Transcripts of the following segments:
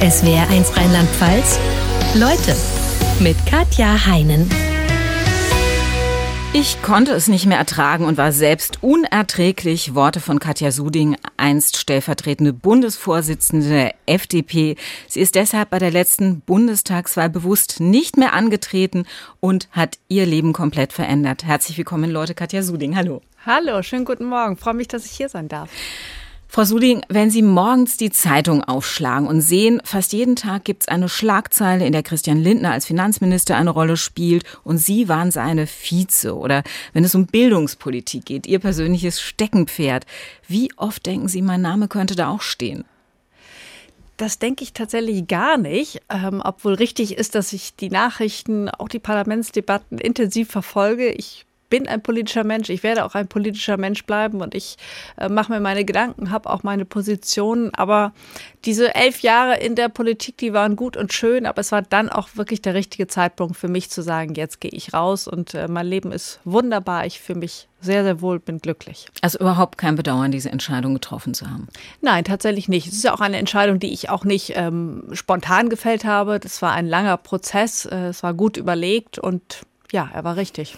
SWR1 Rheinland-Pfalz. Leute mit Katja Heinen. Ich konnte es nicht mehr ertragen und war selbst unerträglich. Worte von Katja Suding, einst stellvertretende Bundesvorsitzende der FDP. Sie ist deshalb bei der letzten Bundestagswahl bewusst nicht mehr angetreten und hat ihr Leben komplett verändert. Herzlich willkommen, Leute. Katja Suding, hallo. Hallo, schönen guten Morgen. Freue mich, dass ich hier sein darf. Frau Suding, wenn Sie morgens die Zeitung aufschlagen und sehen, fast jeden Tag gibt es eine Schlagzeile, in der Christian Lindner als Finanzminister eine Rolle spielt und Sie waren seine Vize oder wenn es um Bildungspolitik geht, Ihr persönliches Steckenpferd. Wie oft denken Sie, mein Name könnte da auch stehen? Das denke ich tatsächlich gar nicht, ähm, obwohl richtig ist, dass ich die Nachrichten, auch die Parlamentsdebatten intensiv verfolge. Ich bin ein politischer Mensch, ich werde auch ein politischer Mensch bleiben und ich äh, mache mir meine Gedanken, habe auch meine Positionen. Aber diese elf Jahre in der Politik, die waren gut und schön, aber es war dann auch wirklich der richtige Zeitpunkt für mich zu sagen, jetzt gehe ich raus und äh, mein Leben ist wunderbar. Ich fühle mich sehr, sehr wohl, bin glücklich. Also überhaupt kein Bedauern, diese Entscheidung getroffen zu haben? Nein, tatsächlich nicht. Es ist ja auch eine Entscheidung, die ich auch nicht ähm, spontan gefällt habe. Das war ein langer Prozess, äh, es war gut überlegt und ja, er war richtig.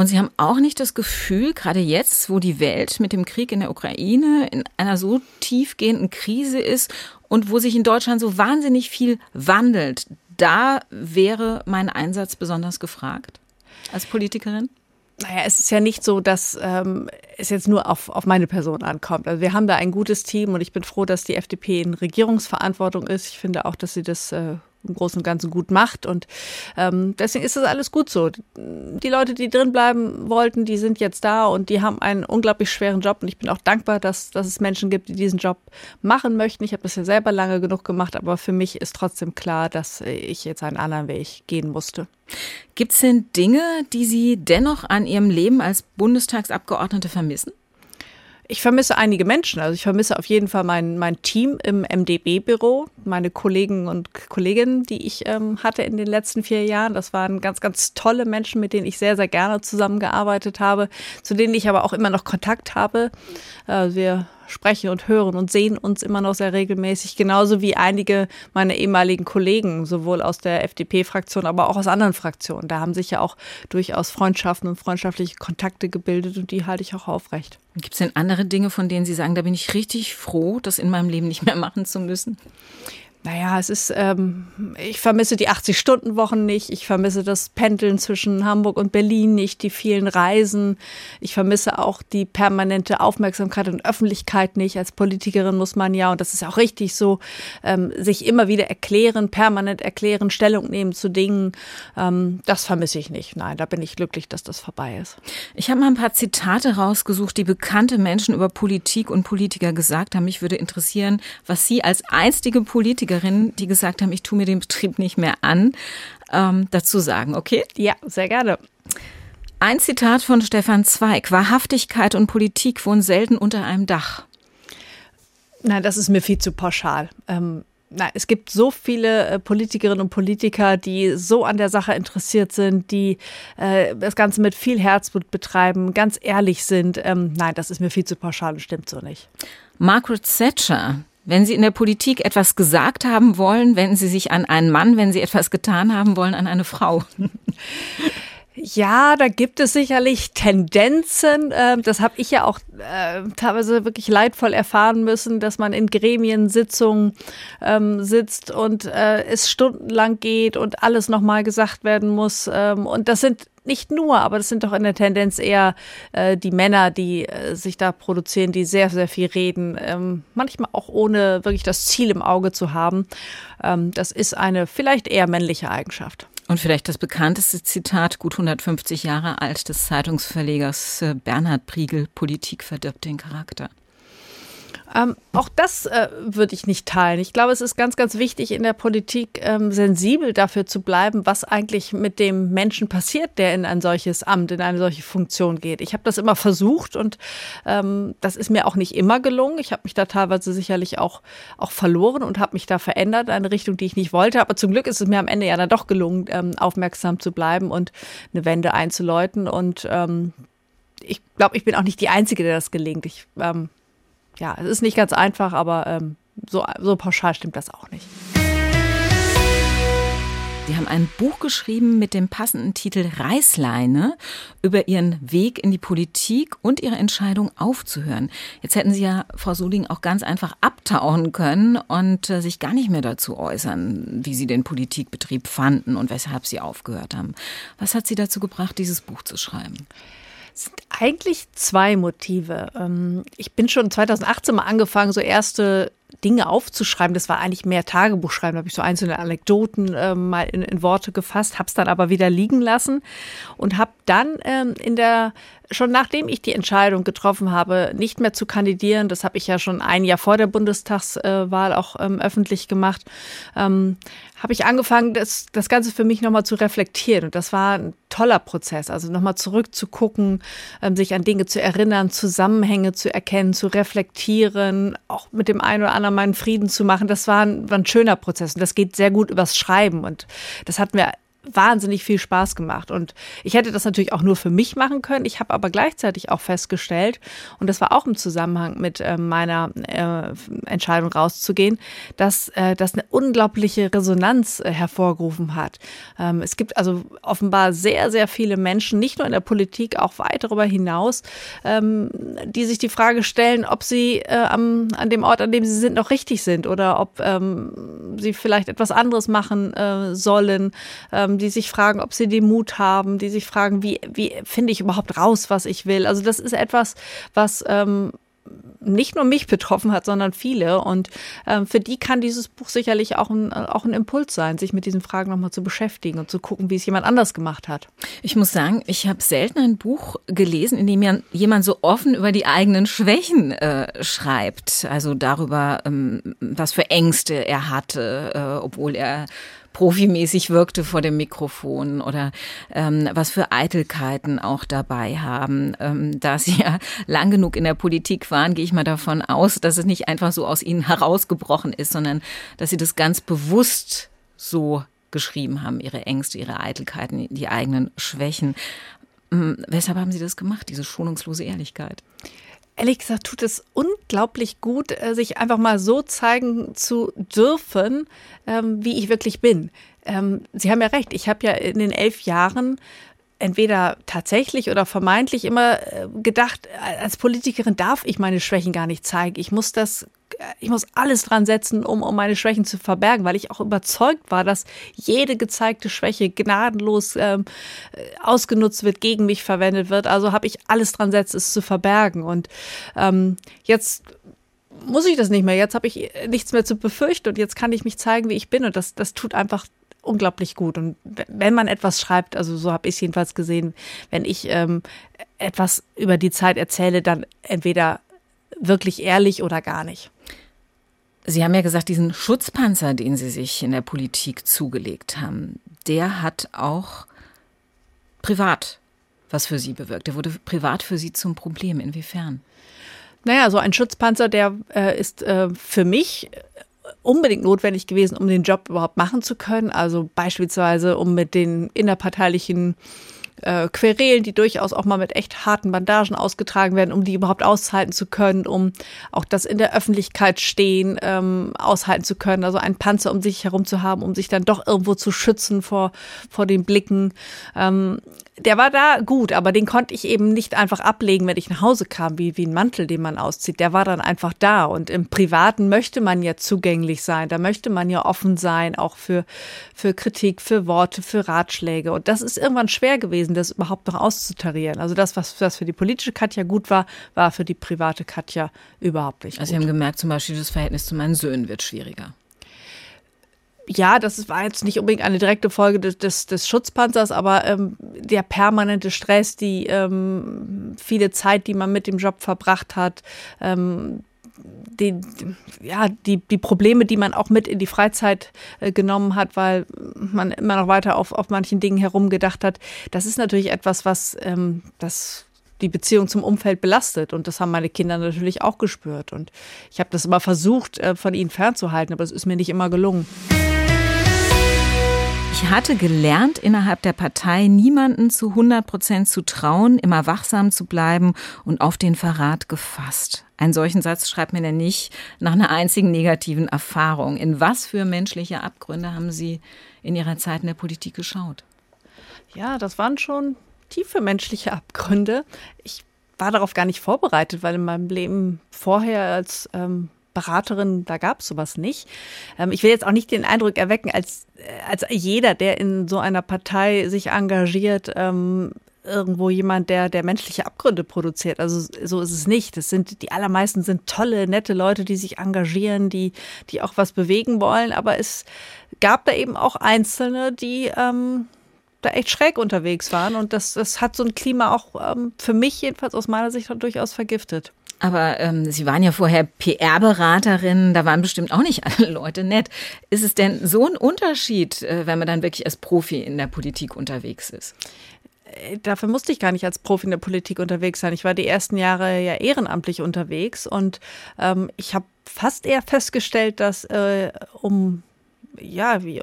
Und Sie haben auch nicht das Gefühl, gerade jetzt, wo die Welt mit dem Krieg in der Ukraine in einer so tiefgehenden Krise ist und wo sich in Deutschland so wahnsinnig viel wandelt, da wäre mein Einsatz besonders gefragt als Politikerin? Naja, es ist ja nicht so, dass ähm, es jetzt nur auf, auf meine Person ankommt. Also wir haben da ein gutes Team und ich bin froh, dass die FDP in Regierungsverantwortung ist. Ich finde auch, dass sie das äh, im Großen und Ganzen gut macht. Und ähm, deswegen ist das alles gut so. Die Leute, die drin bleiben wollten, die sind jetzt da und die haben einen unglaublich schweren Job. Und ich bin auch dankbar, dass, dass es Menschen gibt, die diesen Job machen möchten. Ich habe das ja selber lange genug gemacht, aber für mich ist trotzdem klar, dass ich jetzt einen anderen Weg gehen musste. Gibt es denn Dinge, die Sie dennoch an Ihrem Leben als Bundestagsabgeordnete vermissen? Ich vermisse einige Menschen. Also ich vermisse auf jeden Fall mein, mein Team im MDB-Büro, meine Kollegen und Kolleginnen, die ich ähm, hatte in den letzten vier Jahren. Das waren ganz, ganz tolle Menschen, mit denen ich sehr, sehr gerne zusammengearbeitet habe, zu denen ich aber auch immer noch Kontakt habe. Äh, wir sprechen und hören und sehen uns immer noch sehr regelmäßig, genauso wie einige meiner ehemaligen Kollegen, sowohl aus der FDP-Fraktion, aber auch aus anderen Fraktionen. Da haben sich ja auch durchaus Freundschaften und freundschaftliche Kontakte gebildet und die halte ich auch aufrecht. Gibt es denn andere Dinge, von denen Sie sagen, da bin ich richtig froh, das in meinem Leben nicht mehr machen zu müssen? Naja, es ist, ähm, ich vermisse die 80-Stunden-Wochen nicht. Ich vermisse das Pendeln zwischen Hamburg und Berlin nicht, die vielen Reisen. Ich vermisse auch die permanente Aufmerksamkeit und Öffentlichkeit nicht. Als Politikerin muss man ja, und das ist auch richtig so, ähm, sich immer wieder erklären, permanent erklären, Stellung nehmen zu Dingen. Ähm, das vermisse ich nicht. Nein, da bin ich glücklich, dass das vorbei ist. Ich habe mal ein paar Zitate rausgesucht, die bekannte Menschen über Politik und Politiker gesagt haben. Mich würde interessieren, was Sie als einstige Politiker Politikerinnen, die gesagt haben, ich tue mir den Betrieb nicht mehr an, ähm, dazu sagen, okay? Ja, sehr gerne. Ein Zitat von Stefan Zweig. Wahrhaftigkeit und Politik wohnen selten unter einem Dach. Nein, das ist mir viel zu pauschal. Ähm, na, es gibt so viele äh, Politikerinnen und Politiker, die so an der Sache interessiert sind, die äh, das Ganze mit viel Herzblut betreiben, ganz ehrlich sind. Ähm, nein, das ist mir viel zu pauschal und stimmt so nicht. Margaret Thatcher, wenn Sie in der Politik etwas gesagt haben wollen, wenden Sie sich an einen Mann. Wenn Sie etwas getan haben wollen, an eine Frau. Ja, da gibt es sicherlich Tendenzen. Ähm, das habe ich ja auch äh, teilweise wirklich leidvoll erfahren müssen, dass man in Gremiensitzungen ähm, sitzt und äh, es stundenlang geht und alles nochmal gesagt werden muss. Ähm, und das sind nicht nur, aber das sind doch in der Tendenz eher äh, die Männer, die äh, sich da produzieren, die sehr, sehr viel reden, ähm, manchmal auch ohne wirklich das Ziel im Auge zu haben. Ähm, das ist eine vielleicht eher männliche Eigenschaft. Und vielleicht das bekannteste Zitat, gut 150 Jahre alt, des Zeitungsverlegers äh, Bernhard Priegel, Politik verdirbt den Charakter. Ähm, auch das äh, würde ich nicht teilen. Ich glaube, es ist ganz, ganz wichtig in der Politik ähm, sensibel dafür zu bleiben, was eigentlich mit dem Menschen passiert, der in ein solches Amt, in eine solche Funktion geht. Ich habe das immer versucht und ähm, das ist mir auch nicht immer gelungen. Ich habe mich da teilweise sicherlich auch, auch verloren und habe mich da verändert in eine Richtung, die ich nicht wollte. Aber zum Glück ist es mir am Ende ja dann doch gelungen, ähm, aufmerksam zu bleiben und eine Wende einzuläuten. Und ähm, ich glaube, ich bin auch nicht die Einzige, der das gelingt. Ich ähm, ja, es ist nicht ganz einfach, aber ähm, so, so pauschal stimmt das auch nicht. Sie haben ein Buch geschrieben mit dem passenden Titel Reißleine über Ihren Weg in die Politik und Ihre Entscheidung aufzuhören. Jetzt hätten Sie ja, Frau Soling, auch ganz einfach abtauchen können und äh, sich gar nicht mehr dazu äußern, wie Sie den Politikbetrieb fanden und weshalb Sie aufgehört haben. Was hat Sie dazu gebracht, dieses Buch zu schreiben? Es sind eigentlich zwei Motive. Ähm, ich bin schon 2018 mal angefangen, so erste Dinge aufzuschreiben. Das war eigentlich mehr Tagebuchschreiben. Da habe ich so einzelne Anekdoten äh, mal in, in, Worte gefasst, habe es dann aber wieder liegen lassen und habe dann ähm, in der schon nachdem ich die Entscheidung getroffen habe, nicht mehr zu kandidieren, das habe ich ja schon ein Jahr vor der Bundestagswahl auch ähm, öffentlich gemacht, ähm, habe ich angefangen, das, das Ganze für mich nochmal zu reflektieren. Und das war ein toller Prozess. Also nochmal zurückzugucken, ähm, sich an Dinge zu erinnern, Zusammenhänge zu erkennen, zu reflektieren, auch mit dem einen oder anderen meinen Frieden zu machen. Das war ein, war ein schöner Prozess. Und das geht sehr gut übers Schreiben. Und das hatten wir wahnsinnig viel Spaß gemacht. Und ich hätte das natürlich auch nur für mich machen können. Ich habe aber gleichzeitig auch festgestellt, und das war auch im Zusammenhang mit äh, meiner äh, Entscheidung rauszugehen, dass äh, das eine unglaubliche Resonanz äh, hervorgerufen hat. Ähm, es gibt also offenbar sehr, sehr viele Menschen, nicht nur in der Politik, auch weit darüber hinaus, ähm, die sich die Frage stellen, ob sie äh, am, an dem Ort, an dem sie sind, noch richtig sind oder ob ähm, sie vielleicht etwas anderes machen äh, sollen. Ähm, die sich fragen, ob sie den Mut haben, die sich fragen, wie, wie finde ich überhaupt raus, was ich will. Also das ist etwas, was ähm, nicht nur mich betroffen hat, sondern viele. Und ähm, für die kann dieses Buch sicherlich auch ein, auch ein Impuls sein, sich mit diesen Fragen nochmal zu beschäftigen und zu gucken, wie es jemand anders gemacht hat. Ich muss sagen, ich habe selten ein Buch gelesen, in dem jemand so offen über die eigenen Schwächen äh, schreibt. Also darüber, ähm, was für Ängste er hatte, äh, obwohl er profimäßig wirkte vor dem Mikrofon oder ähm, was für Eitelkeiten auch dabei haben. Ähm, da Sie ja lang genug in der Politik waren, gehe ich mal davon aus, dass es nicht einfach so aus Ihnen herausgebrochen ist, sondern dass Sie das ganz bewusst so geschrieben haben, Ihre Ängste, Ihre Eitelkeiten, die eigenen Schwächen. Ähm, weshalb haben Sie das gemacht, diese schonungslose Ehrlichkeit? Ehrlich gesagt tut es unglaublich gut, äh, sich einfach mal so zeigen zu dürfen, ähm, wie ich wirklich bin. Ähm, Sie haben ja recht, ich habe ja in den elf Jahren entweder tatsächlich oder vermeintlich immer äh, gedacht, als Politikerin darf ich meine Schwächen gar nicht zeigen. Ich muss das ich muss alles dran setzen, um, um meine Schwächen zu verbergen, weil ich auch überzeugt war, dass jede gezeigte Schwäche gnadenlos ähm, ausgenutzt wird, gegen mich verwendet wird. Also habe ich alles dran setzen, es zu verbergen. Und ähm, jetzt muss ich das nicht mehr. Jetzt habe ich nichts mehr zu befürchten und jetzt kann ich mich zeigen, wie ich bin. Und das, das tut einfach unglaublich gut. Und wenn man etwas schreibt, also so habe ich es jedenfalls gesehen, wenn ich ähm, etwas über die Zeit erzähle, dann entweder wirklich ehrlich oder gar nicht. Sie haben ja gesagt, diesen Schutzpanzer, den Sie sich in der Politik zugelegt haben, der hat auch privat was für Sie bewirkt. Der wurde privat für Sie zum Problem. Inwiefern? Naja, so ein Schutzpanzer, der äh, ist äh, für mich unbedingt notwendig gewesen, um den Job überhaupt machen zu können. Also beispielsweise, um mit den innerparteilichen äh, Querelen, die durchaus auch mal mit echt harten Bandagen ausgetragen werden, um die überhaupt aushalten zu können, um auch das in der Öffentlichkeit stehen ähm, aushalten zu können. Also einen Panzer um sich herum zu haben, um sich dann doch irgendwo zu schützen vor, vor den Blicken. Ähm, der war da gut, aber den konnte ich eben nicht einfach ablegen, wenn ich nach Hause kam, wie, wie ein Mantel, den man auszieht. Der war dann einfach da. Und im Privaten möchte man ja zugänglich sein. Da möchte man ja offen sein, auch für, für Kritik, für Worte, für Ratschläge. Und das ist irgendwann schwer gewesen, das überhaupt noch auszutarieren. Also das, was, was für die politische Katja gut war, war für die private Katja überhaupt nicht. Also gut. Sie haben gemerkt, zum Beispiel das Verhältnis zu meinen Söhnen wird schwieriger ja, das war jetzt nicht unbedingt eine direkte Folge des, des, des Schutzpanzers, aber ähm, der permanente Stress, die ähm, viele Zeit, die man mit dem Job verbracht hat, ähm, die, ja, die, die Probleme, die man auch mit in die Freizeit äh, genommen hat, weil man immer noch weiter auf, auf manchen Dingen herumgedacht hat, das ist natürlich etwas, was ähm, das die Beziehung zum Umfeld belastet. Und das haben meine Kinder natürlich auch gespürt. Und ich habe das immer versucht, äh, von ihnen fernzuhalten, aber es ist mir nicht immer gelungen. Ich Ich hatte gelernt, innerhalb der Partei niemanden zu 100 Prozent zu trauen, immer wachsam zu bleiben und auf den Verrat gefasst. Einen solchen Satz schreibt mir denn nicht nach einer einzigen negativen Erfahrung. In was für menschliche Abgründe haben Sie in Ihrer Zeit in der Politik geschaut? Ja, das waren schon tiefe menschliche Abgründe. Ich war darauf gar nicht vorbereitet, weil in meinem Leben vorher als ähm, Beraterin, da gab es sowas nicht. Ähm, ich will jetzt auch nicht den Eindruck erwecken, als, äh, als jeder, der in so einer Partei sich engagiert, ähm, irgendwo jemand, der, der menschliche Abgründe produziert. Also so ist es nicht. Das sind, die allermeisten sind tolle, nette Leute, die sich engagieren, die, die auch was bewegen wollen. Aber es gab da eben auch Einzelne, die ähm, da echt schräg unterwegs waren. Und das, das hat so ein Klima auch ähm, für mich jedenfalls aus meiner Sicht durchaus vergiftet. Aber ähm, Sie waren ja vorher PR-Beraterin, da waren bestimmt auch nicht alle Leute nett. Ist es denn so ein Unterschied, äh, wenn man dann wirklich als Profi in der Politik unterwegs ist? Äh, dafür musste ich gar nicht als Profi in der Politik unterwegs sein. Ich war die ersten Jahre ja ehrenamtlich unterwegs und ähm, ich habe fast eher festgestellt, dass äh, um ja, wie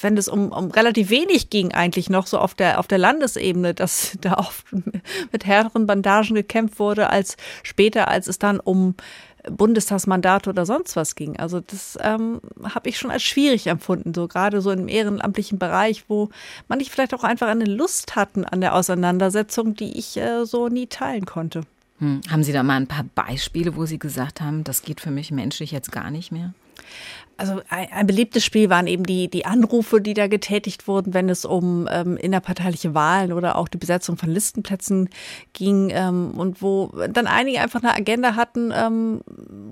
wenn es um, um relativ wenig ging eigentlich noch so auf der, auf der Landesebene, dass da oft mit härteren Bandagen gekämpft wurde, als später, als es dann um Bundestagsmandate oder sonst was ging. Also das ähm, habe ich schon als schwierig empfunden, so gerade so im ehrenamtlichen Bereich, wo manche vielleicht auch einfach eine Lust hatten an der Auseinandersetzung, die ich äh, so nie teilen konnte. Hm. Haben Sie da mal ein paar Beispiele, wo Sie gesagt haben, das geht für mich menschlich jetzt gar nicht mehr? Also ein, ein, beliebtes Spiel waren eben die, die Anrufe, die da getätigt wurden, wenn es um ähm, innerparteiliche Wahlen oder auch die Besetzung von Listenplätzen ging ähm, und wo dann einige einfach eine Agenda hatten, ähm,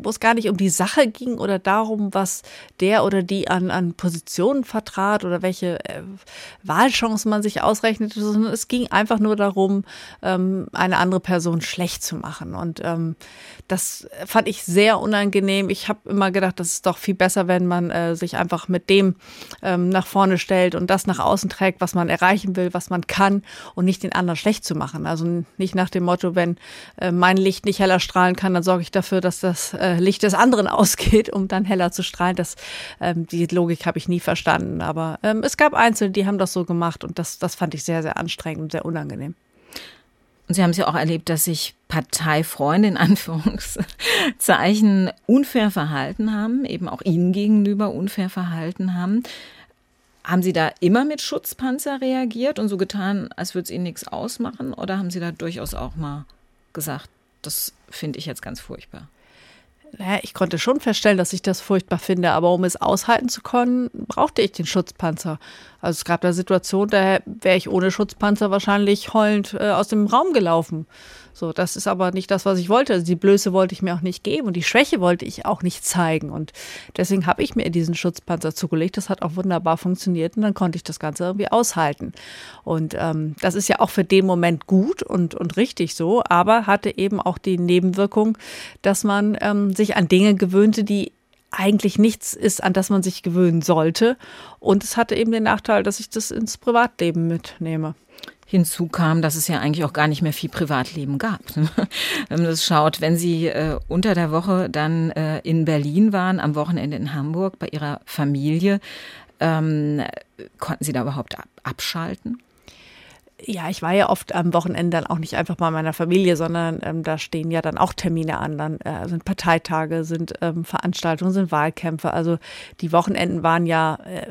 wo es gar nicht um die Sache ging oder darum, was der oder die an, an Positionen vertrat oder welche äh, Wahlchancen man sich ausrechnete, sondern es ging einfach nur darum, ähm, eine andere Person schlecht zu machen. Und ähm, das fand ich sehr unangenehm. Ich habe immer gedacht, das ist doch viel besser, wenn man äh, sich einfach mit dem ähm, nach vorne stellt und das nach außen trägt, was man erreichen will, was man kann und nicht den anderen schlecht zu machen. Also nicht nach dem Motto, wenn äh, mein Licht nicht heller strahlen kann, dann sorge ich dafür, dass das äh, Licht des anderen ausgeht, um dann heller zu strahlen. Das, ähm, die Logik habe ich nie verstanden. Aber ähm, es gab Einzelne, die haben das so gemacht und das, das fand ich sehr, sehr anstrengend und sehr unangenehm. Und Sie haben es ja auch erlebt, dass sich Parteifreunde in Anführungszeichen unfair verhalten haben, eben auch Ihnen gegenüber unfair verhalten haben. Haben Sie da immer mit Schutzpanzer reagiert und so getan, als würde es Ihnen nichts ausmachen? Oder haben Sie da durchaus auch mal gesagt, das finde ich jetzt ganz furchtbar? naja, ich konnte schon feststellen, dass ich das furchtbar finde, aber um es aushalten zu können, brauchte ich den Schutzpanzer. Also es gab da Situationen, da wäre ich ohne Schutzpanzer wahrscheinlich heulend äh, aus dem Raum gelaufen. So, das ist aber nicht das, was ich wollte. Also die Blöße wollte ich mir auch nicht geben und die Schwäche wollte ich auch nicht zeigen. Und deswegen habe ich mir diesen Schutzpanzer zugelegt. Das hat auch wunderbar funktioniert und dann konnte ich das Ganze irgendwie aushalten. Und ähm, das ist ja auch für den Moment gut und, und richtig so, aber hatte eben auch die Nebenwirkung, dass man ähm, sich an Dinge gewöhnte, die eigentlich nichts ist, an das man sich gewöhnen sollte. Und es hatte eben den Nachteil, dass ich das ins Privatleben mitnehme. Hinzu kam, dass es ja eigentlich auch gar nicht mehr viel Privatleben gab. wenn man das schaut, wenn Sie äh, unter der Woche dann äh, in Berlin waren, am Wochenende in Hamburg bei Ihrer Familie, ähm, konnten Sie da überhaupt abschalten? Ja, ich war ja oft am Wochenende dann auch nicht einfach bei meiner Familie, sondern ähm, da stehen ja dann auch Termine an. Dann äh, sind Parteitage, sind ähm, Veranstaltungen, sind Wahlkämpfe. Also die Wochenenden waren ja äh,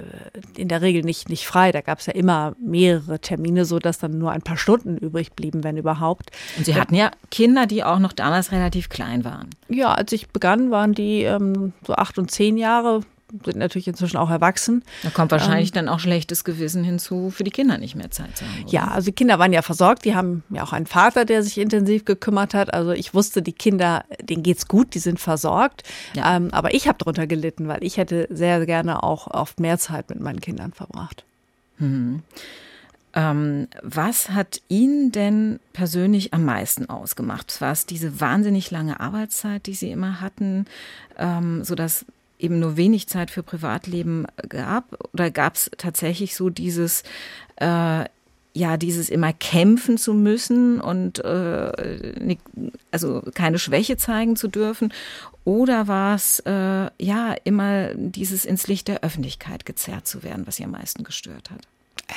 in der Regel nicht, nicht frei. Da gab es ja immer mehrere Termine, so dass dann nur ein paar Stunden übrig blieben, wenn überhaupt. Und Sie hatten ja Kinder, die auch noch damals relativ klein waren. Ja, als ich begann, waren die ähm, so acht und zehn Jahre sind natürlich inzwischen auch erwachsen. Da kommt wahrscheinlich ähm, dann auch schlechtes Gewissen hinzu, für die Kinder nicht mehr Zeit zu haben. Oder? Ja, also die Kinder waren ja versorgt. Die haben ja auch einen Vater, der sich intensiv gekümmert hat. Also ich wusste, die Kinder, denen geht's gut, die sind versorgt. Ja. Ähm, aber ich habe darunter gelitten, weil ich hätte sehr gerne auch oft mehr Zeit mit meinen Kindern verbracht. Mhm. Ähm, was hat Ihnen denn persönlich am meisten ausgemacht? War es diese wahnsinnig lange Arbeitszeit, die Sie immer hatten, ähm, sodass eben nur wenig Zeit für Privatleben gab? Oder gab es tatsächlich so dieses, äh, ja dieses immer kämpfen zu müssen und äh, also keine Schwäche zeigen zu dürfen? Oder war es äh, ja immer dieses ins Licht der Öffentlichkeit gezerrt zu werden, was Sie am meisten gestört hat?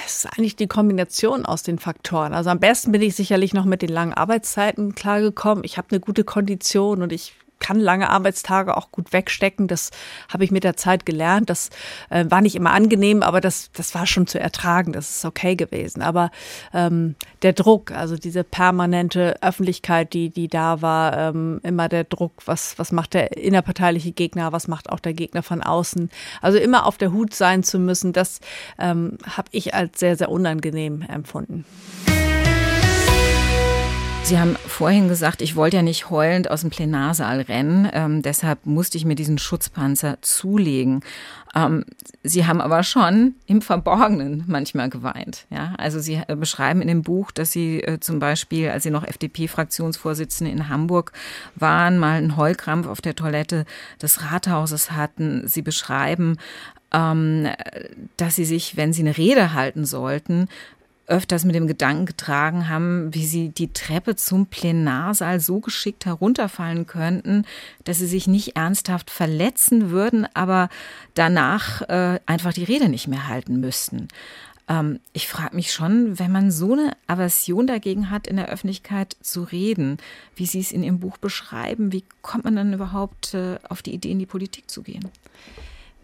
Es ist eigentlich die Kombination aus den Faktoren. Also am besten bin ich sicherlich noch mit den langen Arbeitszeiten klargekommen. Ich habe eine gute Kondition und ich kann lange Arbeitstage auch gut wegstecken. Das habe ich mit der Zeit gelernt. Das äh, war nicht immer angenehm, aber das, das war schon zu ertragen. Das ist okay gewesen. Aber ähm, der Druck, also diese permanente Öffentlichkeit, die, die da war, ähm, immer der Druck, was, was macht der innerparteiliche Gegner, was macht auch der Gegner von außen. Also immer auf der Hut sein zu müssen, das ähm, habe ich als sehr, sehr unangenehm empfunden. Sie haben vorhin gesagt, ich wollte ja nicht heulend aus dem Plenarsaal rennen, ähm, deshalb musste ich mir diesen Schutzpanzer zulegen. Ähm, Sie haben aber schon im Verborgenen manchmal geweint. Ja? Also Sie äh, beschreiben in dem Buch, dass Sie äh, zum Beispiel, als Sie noch FDP-Fraktionsvorsitzende in Hamburg waren, mal einen Heulkrampf auf der Toilette des Rathauses hatten. Sie beschreiben, ähm, dass Sie sich, wenn Sie eine Rede halten sollten, öfters mit dem Gedanken getragen haben, wie sie die Treppe zum Plenarsaal so geschickt herunterfallen könnten, dass sie sich nicht ernsthaft verletzen würden, aber danach äh, einfach die Rede nicht mehr halten müssten. Ähm, ich frage mich schon, wenn man so eine Aversion dagegen hat, in der Öffentlichkeit zu reden, wie Sie es in Ihrem Buch beschreiben, wie kommt man dann überhaupt äh, auf die Idee, in die Politik zu gehen?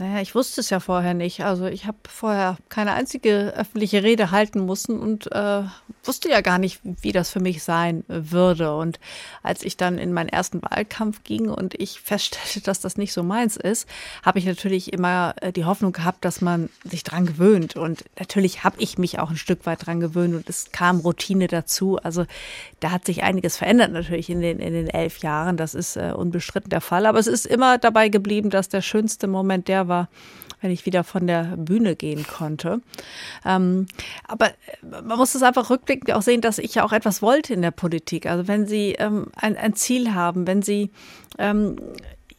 Naja, ich wusste es ja vorher nicht. Also ich habe vorher keine einzige öffentliche Rede halten müssen und äh, wusste ja gar nicht, wie das für mich sein würde. Und als ich dann in meinen ersten Wahlkampf ging und ich feststellte, dass das nicht so meins ist, habe ich natürlich immer äh, die Hoffnung gehabt, dass man sich dran gewöhnt. Und natürlich habe ich mich auch ein Stück weit dran gewöhnt und es kam Routine dazu. Also da hat sich einiges verändert natürlich in den, in den elf Jahren. Das ist äh, unbestritten der Fall. Aber es ist immer dabei geblieben, dass der schönste Moment der war, war, wenn ich wieder von der Bühne gehen konnte. Ähm, aber äh, man muss es einfach rückblickend auch sehen, dass ich ja auch etwas wollte in der Politik. Also wenn Sie ähm, ein, ein, Ziel haben, wenn Sie ähm,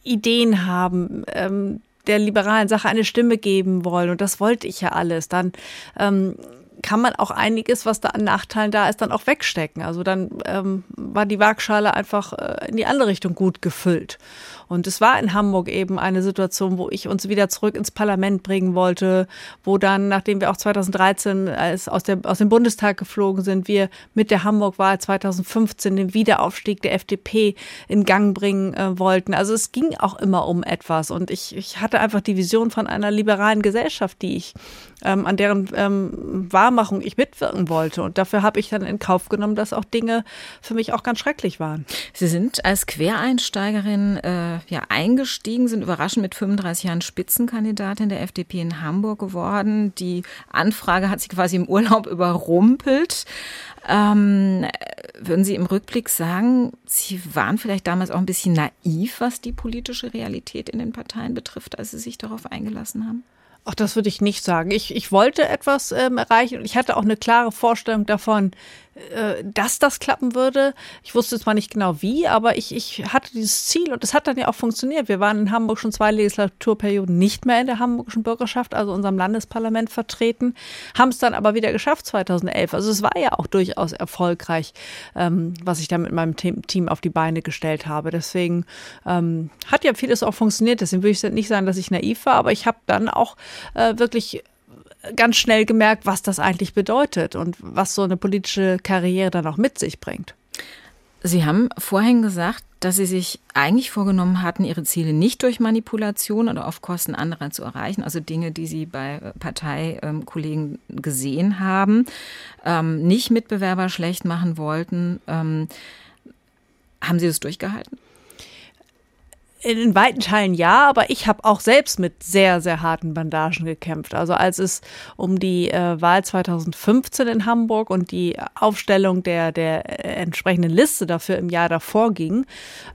Ideen haben, ähm, der liberalen Sache eine Stimme geben wollen, und das wollte ich ja alles, dann ähm, kann man auch einiges, was da an Nachteilen da ist, dann auch wegstecken. Also dann ähm, war die Waagschale einfach äh, in die andere Richtung gut gefüllt. Und es war in Hamburg eben eine Situation, wo ich uns wieder zurück ins Parlament bringen wollte, wo dann, nachdem wir auch 2013 als aus, der, aus dem Bundestag geflogen sind, wir mit der Hamburg-Wahl 2015 den Wiederaufstieg der FDP in Gang bringen äh, wollten. Also es ging auch immer um etwas. Und ich, ich hatte einfach die Vision von einer liberalen Gesellschaft, die ich, ähm, an deren ähm, Wahrmachung ich mitwirken wollte. Und dafür habe ich dann in Kauf genommen, dass auch Dinge für mich auch ganz schrecklich waren. Sie sind als Quereinsteigerin äh ja, eingestiegen, sind überraschend mit 35 Jahren Spitzenkandidatin der FDP in Hamburg geworden. Die Anfrage hat sie quasi im Urlaub überrumpelt. Ähm, würden Sie im Rückblick sagen, Sie waren vielleicht damals auch ein bisschen naiv, was die politische Realität in den Parteien betrifft, als Sie sich darauf eingelassen haben? Ach, das würde ich nicht sagen. Ich, ich wollte etwas ähm, erreichen und ich hatte auch eine klare Vorstellung davon, äh, dass das klappen würde. Ich wusste zwar nicht genau wie, aber ich, ich hatte dieses Ziel und es hat dann ja auch funktioniert. Wir waren in Hamburg schon zwei Legislaturperioden nicht mehr in der hamburgischen Bürgerschaft, also unserem Landesparlament vertreten, haben es dann aber wieder geschafft 2011. Also es war ja auch durchaus erfolgreich, ähm, was ich da mit meinem Team auf die Beine gestellt habe. Deswegen ähm, hat ja vieles auch funktioniert. Deswegen würde ich nicht sagen, dass ich naiv war, aber ich habe dann auch äh, wirklich ganz schnell gemerkt, was das eigentlich bedeutet und was so eine politische Karriere dann auch mit sich bringt. Sie haben vorhin gesagt, dass Sie sich eigentlich vorgenommen hatten, Ihre Ziele nicht durch Manipulation oder auf Kosten anderer zu erreichen, also Dinge, die Sie bei Parteikollegen gesehen haben, ähm, nicht Mitbewerber schlecht machen wollten. Ähm, haben Sie das durchgehalten? In weiten Teilen ja, aber ich habe auch selbst mit sehr, sehr harten Bandagen gekämpft. Also als es um die äh, Wahl 2015 in Hamburg und die Aufstellung der, der äh, entsprechenden Liste dafür im Jahr davor ging,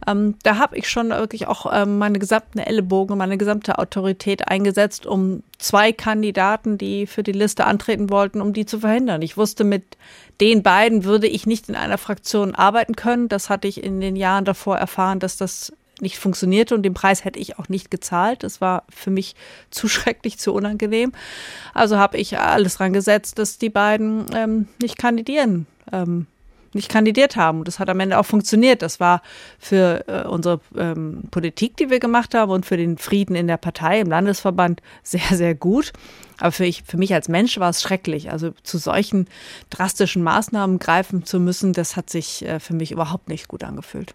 ähm, da habe ich schon wirklich auch ähm, meine gesamten Ellenbogen, meine gesamte Autorität eingesetzt, um zwei Kandidaten, die für die Liste antreten wollten, um die zu verhindern. Ich wusste, mit den beiden würde ich nicht in einer Fraktion arbeiten können. Das hatte ich in den Jahren davor erfahren, dass das nicht funktionierte und den Preis hätte ich auch nicht gezahlt. Das war für mich zu schrecklich, zu unangenehm. Also habe ich alles dran gesetzt, dass die beiden ähm, nicht kandidieren. Ähm, nicht kandidiert haben. Und das hat am Ende auch funktioniert. Das war für äh, unsere ähm, Politik, die wir gemacht haben und für den Frieden in der Partei, im Landesverband sehr, sehr gut. Aber für, ich, für mich als Mensch war es schrecklich. Also zu solchen drastischen Maßnahmen greifen zu müssen, das hat sich äh, für mich überhaupt nicht gut angefühlt.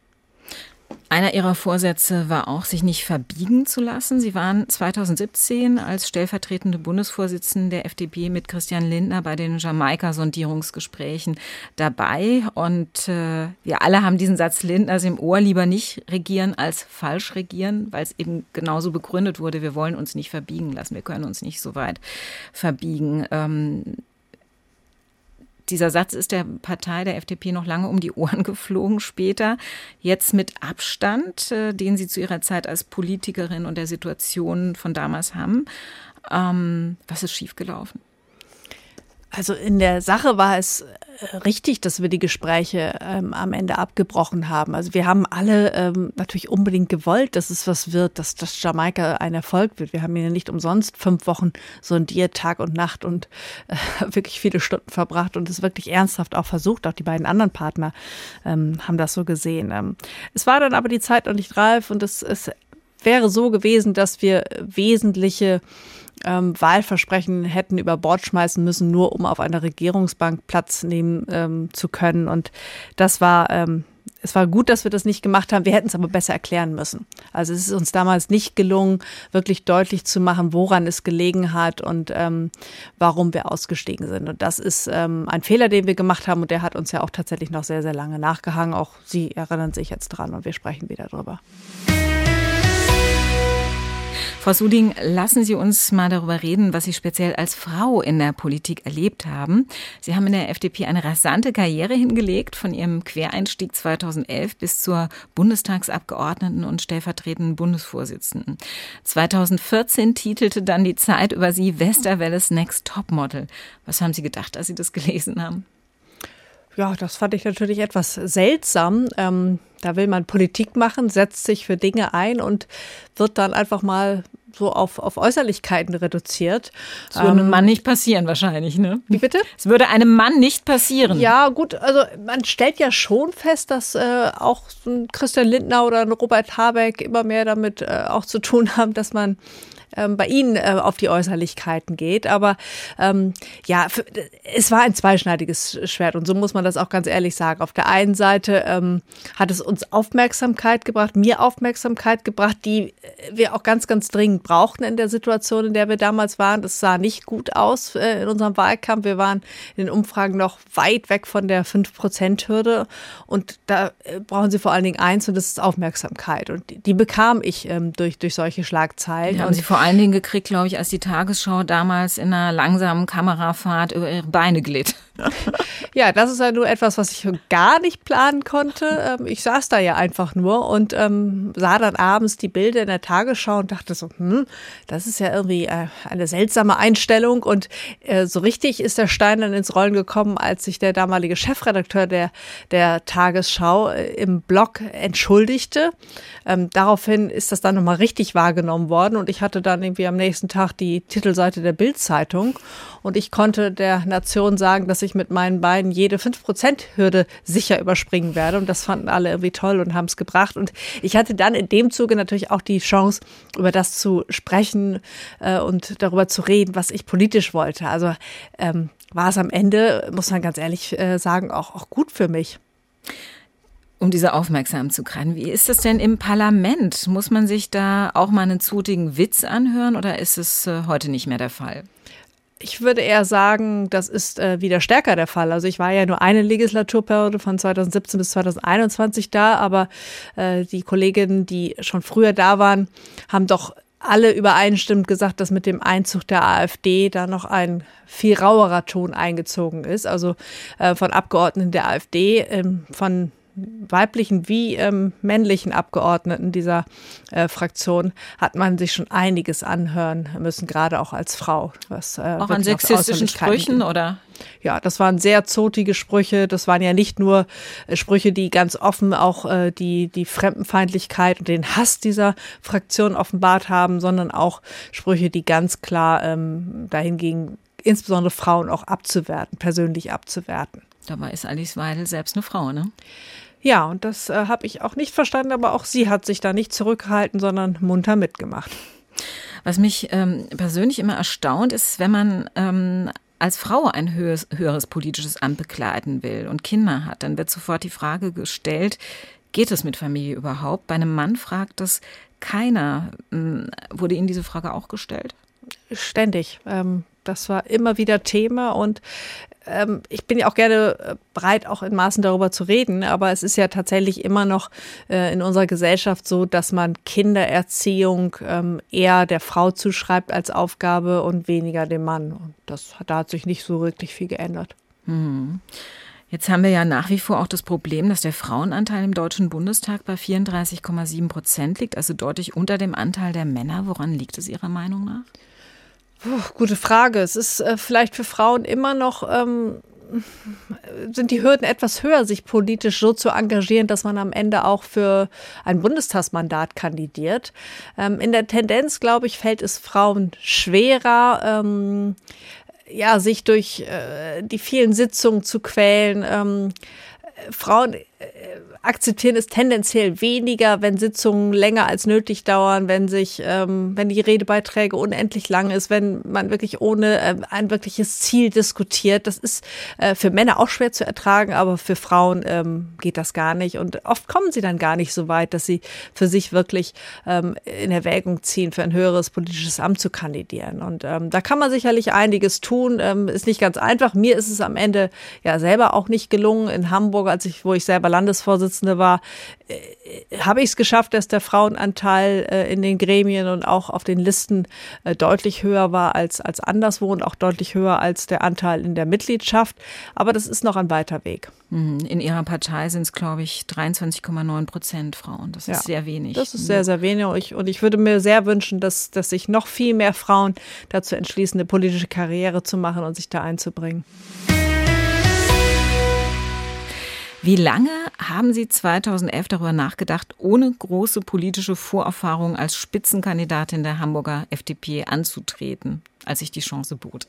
Einer Ihrer Vorsätze war auch, sich nicht verbiegen zu lassen. Sie waren 2017 als stellvertretende Bundesvorsitzende der FDP mit Christian Lindner bei den Jamaika-Sondierungsgesprächen dabei. Und äh, wir alle haben diesen Satz Lindners im Ohr, lieber nicht regieren als falsch regieren, weil es eben genauso begründet wurde, wir wollen uns nicht verbiegen lassen, wir können uns nicht so weit verbiegen. Ähm, dieser Satz ist der Partei der FDP noch lange um die Ohren geflogen später. Jetzt mit Abstand, äh, den sie zu ihrer Zeit als Politikerin und der Situation von damals haben. Ähm, was ist schiefgelaufen? Also in der Sache war es äh, richtig, dass wir die Gespräche ähm, am Ende abgebrochen haben. Also wir haben alle ähm, natürlich unbedingt gewollt, dass es was wird, dass, dass Jamaika ein Erfolg wird. Wir haben ja nicht umsonst fünf Wochen sondiert, Tag und Nacht und äh, wirklich viele Stunden verbracht und es wirklich ernsthaft auch versucht. Auch die beiden anderen Partner ähm, haben das so gesehen. Ähm, es war dann aber die Zeit noch nicht reif und es, es wäre so gewesen, dass wir wesentliche ähm, Wahlversprechen hätten über Bord schmeißen müssen, nur um auf einer Regierungsbank Platz nehmen ähm, zu können. Und das war ähm, es war gut, dass wir das nicht gemacht haben. Wir hätten es aber besser erklären müssen. Also es ist uns damals nicht gelungen, wirklich deutlich zu machen, woran es gelegen hat und ähm, warum wir ausgestiegen sind. Und das ist ähm, ein Fehler, den wir gemacht haben und der hat uns ja auch tatsächlich noch sehr, sehr lange nachgehangen. Auch Sie erinnern sich jetzt dran und wir sprechen wieder drüber. Frau Suding, lassen Sie uns mal darüber reden, was Sie speziell als Frau in der Politik erlebt haben. Sie haben in der FDP eine rasante Karriere hingelegt, von Ihrem Quereinstieg 2011 bis zur Bundestagsabgeordneten und stellvertretenden Bundesvorsitzenden. 2014 titelte dann die Zeit über Sie Westerwelles Next Topmodel. Was haben Sie gedacht, als Sie das gelesen haben? Ja, das fand ich natürlich etwas seltsam. Ähm, da will man Politik machen, setzt sich für Dinge ein und wird dann einfach mal so auf, auf Äußerlichkeiten reduziert. Das würde ähm, einem Mann nicht passieren wahrscheinlich, ne? Wie bitte? Es würde einem Mann nicht passieren. Ja, gut, also man stellt ja schon fest, dass äh, auch ein Christian Lindner oder ein Robert Habeck immer mehr damit äh, auch zu tun haben, dass man ähm, bei Ihnen äh, auf die Äußerlichkeiten geht. Aber ähm, ja, es war ein zweischneidiges Schwert und so muss man das auch ganz ehrlich sagen. Auf der einen Seite ähm, hat es uns Aufmerksamkeit gebracht, mir Aufmerksamkeit gebracht, die wir auch ganz, ganz dringend brauchten in der Situation, in der wir damals waren. Das sah nicht gut aus äh, in unserem Wahlkampf. Wir waren in den Umfragen noch weit weg von der 5-Prozent-Hürde und da äh, brauchen Sie vor allen Dingen eins und das ist Aufmerksamkeit. Und die, die bekam ich ähm, durch, durch solche Schlagzeilen. Die haben Sie vor allen Dingen gekriegt, glaube ich, als die Tagesschau damals in einer langsamen Kamerafahrt über ihre Beine glitt. Ja, das ist ja nur etwas, was ich gar nicht planen konnte. Ähm, ich saß da ja einfach nur und ähm, sah dann abends die Bilder in der Tagesschau und dachte so, hm, das ist ja irgendwie äh, eine seltsame Einstellung. Und äh, so richtig ist der Stein dann ins Rollen gekommen, als sich der damalige Chefredakteur der, der Tagesschau äh, im Blog entschuldigte. Ähm, daraufhin ist das dann nochmal richtig wahrgenommen worden und ich hatte dann irgendwie am nächsten Tag die Titelseite der Bildzeitung und ich konnte der Nation sagen, dass ich mit meinen beiden jede 5%-Hürde sicher überspringen werde. Und das fanden alle irgendwie toll und haben es gebracht. Und ich hatte dann in dem Zuge natürlich auch die Chance, über das zu sprechen äh, und darüber zu reden, was ich politisch wollte. Also ähm, war es am Ende, muss man ganz ehrlich äh, sagen, auch, auch gut für mich um diese aufmerksam zu kriegen. Wie ist das denn im Parlament? Muss man sich da auch mal einen zutigen Witz anhören oder ist es äh, heute nicht mehr der Fall? Ich würde eher sagen, das ist äh, wieder stärker der Fall. Also ich war ja nur eine Legislaturperiode von 2017 bis 2021 da, aber äh, die Kolleginnen, die schon früher da waren, haben doch alle übereinstimmend gesagt, dass mit dem Einzug der AfD da noch ein viel rauerer Ton eingezogen ist. Also äh, von Abgeordneten der AfD, ähm, von weiblichen wie ähm, männlichen Abgeordneten dieser äh, Fraktion hat man sich schon einiges anhören müssen, gerade auch als Frau. Was, äh, auch an sexistischen Sprüchen ging. oder? Ja, das waren sehr zotige Sprüche. Das waren ja nicht nur äh, Sprüche, die ganz offen auch äh, die, die Fremdenfeindlichkeit und den Hass dieser Fraktion offenbart haben, sondern auch Sprüche, die ganz klar ähm, dahin gingen, insbesondere Frauen auch abzuwerten, persönlich abzuwerten. Dabei ist Alice Weidel selbst eine Frau, ne? Ja, und das äh, habe ich auch nicht verstanden, aber auch sie hat sich da nicht zurückgehalten, sondern munter mitgemacht. Was mich ähm, persönlich immer erstaunt, ist, wenn man ähm, als Frau ein höheres, höheres politisches Amt bekleiden will und Kinder hat, dann wird sofort die Frage gestellt, geht es mit Familie überhaupt? Bei einem Mann fragt das keiner. Ähm, wurde Ihnen diese Frage auch gestellt? Ständig. Ähm, das war immer wieder Thema und ähm, ich bin ja auch gerne äh, bereit, auch in Maßen darüber zu reden, aber es ist ja tatsächlich immer noch äh, in unserer Gesellschaft so, dass man Kindererziehung ähm, eher der Frau zuschreibt als Aufgabe und weniger dem Mann. Und das, da hat sich nicht so wirklich viel geändert. Hm. Jetzt haben wir ja nach wie vor auch das Problem, dass der Frauenanteil im Deutschen Bundestag bei 34,7 Prozent liegt, also deutlich unter dem Anteil der Männer. Woran liegt es Ihrer Meinung nach? Puh, gute Frage. Es ist äh, vielleicht für Frauen immer noch. Ähm sind die Hürden etwas höher, sich politisch so zu engagieren, dass man am Ende auch für ein Bundestagsmandat kandidiert. Ähm, in der Tendenz, glaube ich, fällt es Frauen schwerer, ähm, ja, sich durch äh, die vielen Sitzungen zu quälen. Ähm, Frauen äh, akzeptieren es tendenziell weniger, wenn Sitzungen länger als nötig dauern, wenn sich, ähm, wenn die Redebeiträge unendlich lang ist, wenn man wirklich ohne äh, ein wirkliches Ziel diskutiert. Das ist äh, für Männer auch schwer zu ertragen, aber für Frauen ähm, geht das gar nicht. Und oft kommen sie dann gar nicht so weit, dass sie für sich wirklich ähm, in Erwägung ziehen, für ein höheres politisches Amt zu kandidieren. Und ähm, da kann man sicherlich einiges tun. Ähm, ist nicht ganz einfach. Mir ist es am Ende ja selber auch nicht gelungen in Hamburg, als ich, wo ich selber Landesvorsitzende Vorsitzende war, äh, habe ich es geschafft, dass der Frauenanteil äh, in den Gremien und auch auf den Listen äh, deutlich höher war als, als anderswo und auch deutlich höher als der Anteil in der Mitgliedschaft. Aber das ist noch ein weiter Weg. Mhm. In Ihrer Partei sind es, glaube ich, 23,9 Prozent Frauen. Das ist ja, sehr wenig. Das ist sehr, sehr wenig. Und ich, und ich würde mir sehr wünschen, dass, dass sich noch viel mehr Frauen dazu entschließen, eine politische Karriere zu machen und sich da einzubringen. Wie lange haben Sie 2011 darüber nachgedacht, ohne große politische Vorerfahrung als Spitzenkandidatin der Hamburger FDP anzutreten, als sich die Chance bot?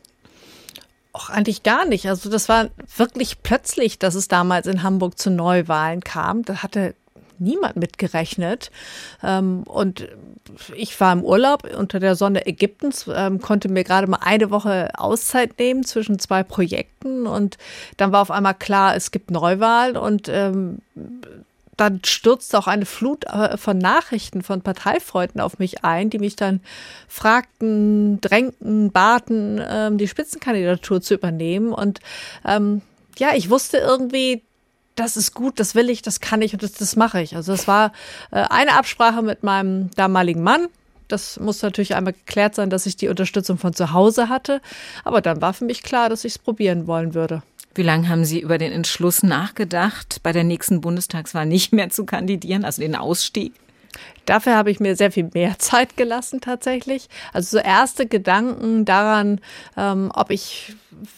Auch eigentlich gar nicht. Also das war wirklich plötzlich, dass es damals in Hamburg zu Neuwahlen kam. Da hatte niemand mitgerechnet. Ähm, und ich war im Urlaub unter der Sonne Ägyptens, ähm, konnte mir gerade mal eine Woche Auszeit nehmen zwischen zwei Projekten und dann war auf einmal klar, es gibt Neuwahl und ähm, dann stürzte auch eine Flut äh, von Nachrichten von Parteifreunden auf mich ein, die mich dann fragten, drängten, baten, ähm, die Spitzenkandidatur zu übernehmen. Und ähm, ja, ich wusste irgendwie, das ist gut, das will ich, das kann ich und das, das mache ich. Also es war äh, eine Absprache mit meinem damaligen Mann. Das muss natürlich einmal geklärt sein, dass ich die Unterstützung von zu Hause hatte. Aber dann war für mich klar, dass ich es probieren wollen würde. Wie lange haben Sie über den Entschluss nachgedacht, bei der nächsten Bundestagswahl nicht mehr zu kandidieren, also den Ausstieg? Dafür habe ich mir sehr viel mehr Zeit gelassen tatsächlich. Also so erste Gedanken daran, ähm, ob ich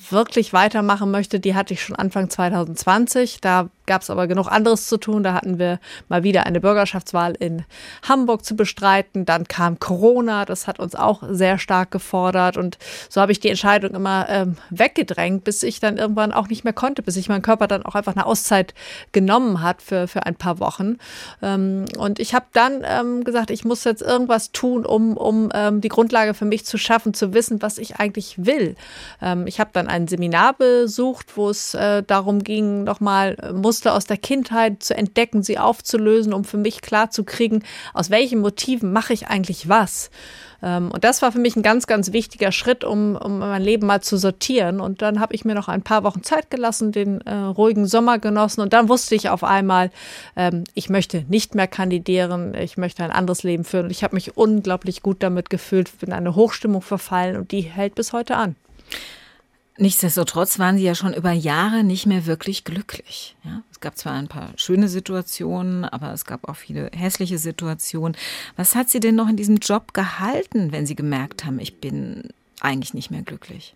wirklich weitermachen möchte, die hatte ich schon Anfang 2020. Da gab es aber genug anderes zu tun. Da hatten wir mal wieder eine Bürgerschaftswahl in Hamburg zu bestreiten. Dann kam Corona, das hat uns auch sehr stark gefordert. Und so habe ich die Entscheidung immer ähm, weggedrängt, bis ich dann irgendwann auch nicht mehr konnte, bis sich mein Körper dann auch einfach eine Auszeit genommen hat für, für ein paar Wochen. Ähm, und ich habe dann ähm, gesagt, ich muss jetzt irgendwas tun, um, um ähm, die Grundlage für mich zu schaffen, zu wissen, was ich eigentlich will. Ähm, ich habe dann ein Seminar besucht, wo es äh, darum ging, nochmal muss Muster aus der Kindheit zu entdecken, sie aufzulösen, um für mich klar zu kriegen, aus welchen Motiven mache ich eigentlich was. Ähm, und das war für mich ein ganz, ganz wichtiger Schritt, um, um mein Leben mal zu sortieren. Und dann habe ich mir noch ein paar Wochen Zeit gelassen, den äh, ruhigen Sommer genossen. Und dann wusste ich auf einmal, ähm, ich möchte nicht mehr kandidieren, ich möchte ein anderes Leben führen. Und ich habe mich unglaublich gut damit gefühlt, bin in eine Hochstimmung verfallen und die hält bis heute an. Nichtsdestotrotz waren Sie ja schon über Jahre nicht mehr wirklich glücklich. Ja? Es gab zwar ein paar schöne Situationen, aber es gab auch viele hässliche Situationen. Was hat Sie denn noch in diesem Job gehalten, wenn Sie gemerkt haben, ich bin eigentlich nicht mehr glücklich?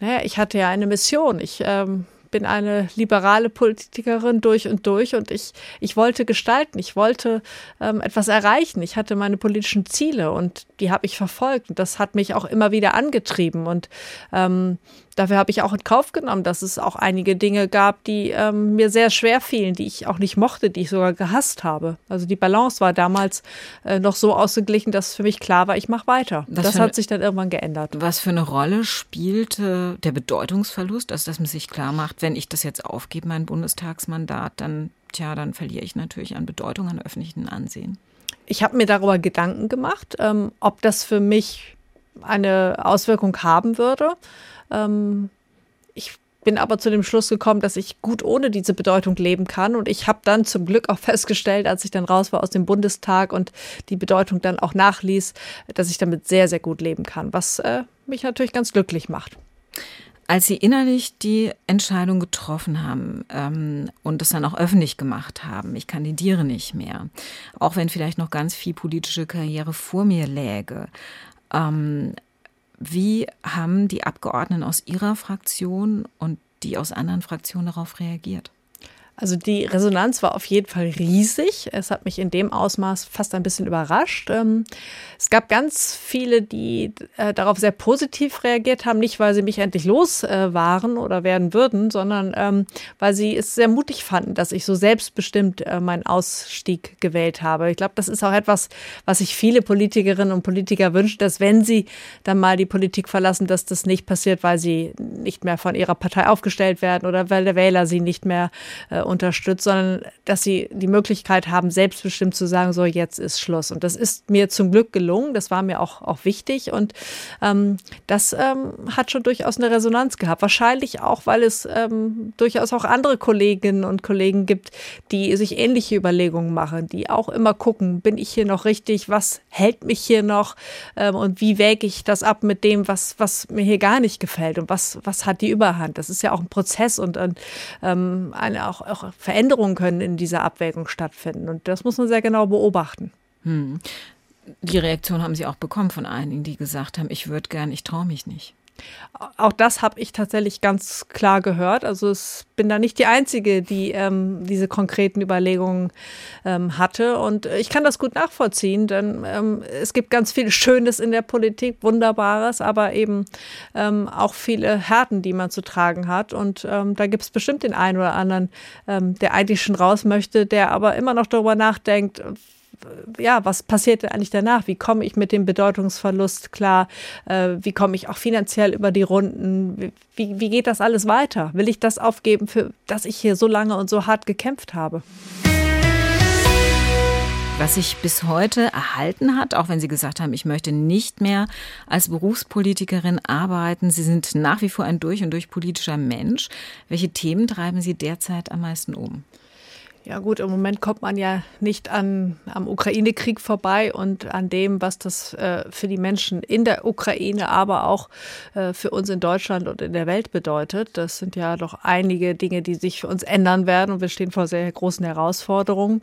Naja, ich hatte ja eine Mission. Ich ähm, bin eine liberale Politikerin durch und durch und ich, ich wollte gestalten, ich wollte ähm, etwas erreichen. Ich hatte meine politischen Ziele und die habe ich verfolgt und das hat mich auch immer wieder angetrieben und ähm, dafür habe ich auch in Kauf genommen, dass es auch einige Dinge gab, die ähm, mir sehr schwer fielen, die ich auch nicht mochte, die ich sogar gehasst habe. Also die Balance war damals äh, noch so ausgeglichen, dass für mich klar war, ich mache weiter. Was das hat sich dann irgendwann geändert. Was für eine Rolle spielte der Bedeutungsverlust, also dass man sich klar macht, wenn ich das jetzt aufgebe, mein Bundestagsmandat, dann, tja, dann verliere ich natürlich an Bedeutung, an öffentlichen Ansehen. Ich habe mir darüber Gedanken gemacht, ähm, ob das für mich eine Auswirkung haben würde. Ähm, ich bin aber zu dem Schluss gekommen, dass ich gut ohne diese Bedeutung leben kann. Und ich habe dann zum Glück auch festgestellt, als ich dann raus war aus dem Bundestag und die Bedeutung dann auch nachließ, dass ich damit sehr, sehr gut leben kann, was äh, mich natürlich ganz glücklich macht. Als Sie innerlich die Entscheidung getroffen haben ähm, und es dann auch öffentlich gemacht haben, ich kandidiere nicht mehr, auch wenn vielleicht noch ganz viel politische Karriere vor mir läge, ähm, wie haben die Abgeordneten aus Ihrer Fraktion und die aus anderen Fraktionen darauf reagiert? Also die Resonanz war auf jeden Fall riesig. Es hat mich in dem Ausmaß fast ein bisschen überrascht. Ähm, es gab ganz viele, die äh, darauf sehr positiv reagiert haben, nicht weil sie mich endlich los äh, waren oder werden würden, sondern ähm, weil sie es sehr mutig fanden, dass ich so selbstbestimmt äh, meinen Ausstieg gewählt habe. Ich glaube, das ist auch etwas, was sich viele Politikerinnen und Politiker wünschen, dass wenn sie dann mal die Politik verlassen, dass das nicht passiert, weil sie nicht mehr von ihrer Partei aufgestellt werden oder weil der Wähler sie nicht mehr unterstützt, sondern dass sie die Möglichkeit haben, selbstbestimmt zu sagen, so jetzt ist Schluss. Und das ist mir zum Glück gelungen. Das war mir auch, auch wichtig. Und ähm, das ähm, hat schon durchaus eine Resonanz gehabt. Wahrscheinlich auch, weil es ähm, durchaus auch andere Kolleginnen und Kollegen gibt, die sich ähnliche Überlegungen machen, die auch immer gucken, bin ich hier noch richtig? Was hält mich hier noch? Ähm, und wie wäge ich das ab mit dem, was, was mir hier gar nicht gefällt? Und was, was hat die Überhand? Das ist ja auch ein Prozess und, und ähm, eine, auch, auch Veränderungen können in dieser Abwägung stattfinden. Und das muss man sehr genau beobachten. Hm. Die Reaktion haben Sie auch bekommen von einigen, die gesagt haben, ich würde gern, ich traue mich nicht. Auch das habe ich tatsächlich ganz klar gehört. Also ich bin da nicht die Einzige, die ähm, diese konkreten Überlegungen ähm, hatte. Und ich kann das gut nachvollziehen, denn ähm, es gibt ganz viel Schönes in der Politik, Wunderbares, aber eben ähm, auch viele Härten, die man zu tragen hat. Und ähm, da gibt es bestimmt den einen oder anderen, ähm, der eigentlich schon raus möchte, der aber immer noch darüber nachdenkt, ja, was passiert eigentlich danach? Wie komme ich mit dem Bedeutungsverlust klar? Äh, wie komme ich auch finanziell über die Runden? Wie, wie geht das alles weiter? Will ich das aufgeben, für das ich hier so lange und so hart gekämpft habe? Was sich bis heute erhalten hat, auch wenn Sie gesagt haben, ich möchte nicht mehr als Berufspolitikerin arbeiten. Sie sind nach wie vor ein durch und durch politischer Mensch. Welche Themen treiben Sie derzeit am meisten um? Ja gut, im Moment kommt man ja nicht an, am Ukraine-Krieg vorbei und an dem, was das äh, für die Menschen in der Ukraine, aber auch äh, für uns in Deutschland und in der Welt bedeutet. Das sind ja doch einige Dinge, die sich für uns ändern werden und wir stehen vor sehr großen Herausforderungen.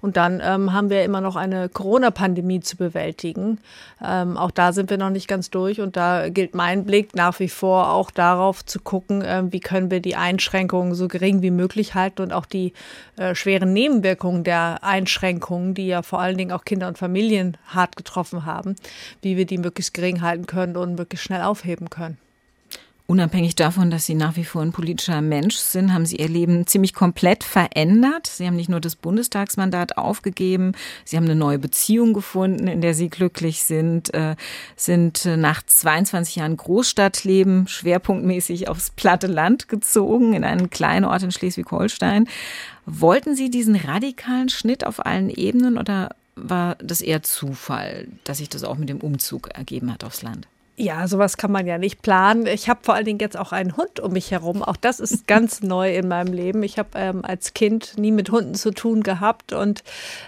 Und dann ähm, haben wir immer noch eine Corona-Pandemie zu bewältigen. Ähm, auch da sind wir noch nicht ganz durch. Und da gilt mein Blick nach wie vor auch darauf zu gucken, äh, wie können wir die Einschränkungen so gering wie möglich halten und auch die äh, schweren Nebenwirkungen der Einschränkungen, die ja vor allen Dingen auch Kinder und Familien hart getroffen haben, wie wir die möglichst gering halten können und möglichst schnell aufheben können. Unabhängig davon, dass Sie nach wie vor ein politischer Mensch sind, haben Sie Ihr Leben ziemlich komplett verändert. Sie haben nicht nur das Bundestagsmandat aufgegeben, Sie haben eine neue Beziehung gefunden, in der Sie glücklich sind, äh, sind äh, nach 22 Jahren Großstadtleben schwerpunktmäßig aufs platte Land gezogen, in einen kleinen Ort in Schleswig-Holstein. Wollten Sie diesen radikalen Schnitt auf allen Ebenen oder war das eher Zufall, dass sich das auch mit dem Umzug ergeben hat aufs Land? Ja, sowas kann man ja nicht planen. Ich habe vor allen Dingen jetzt auch einen Hund um mich herum. Auch das ist ganz neu in meinem Leben. Ich habe ähm, als Kind nie mit Hunden zu tun gehabt und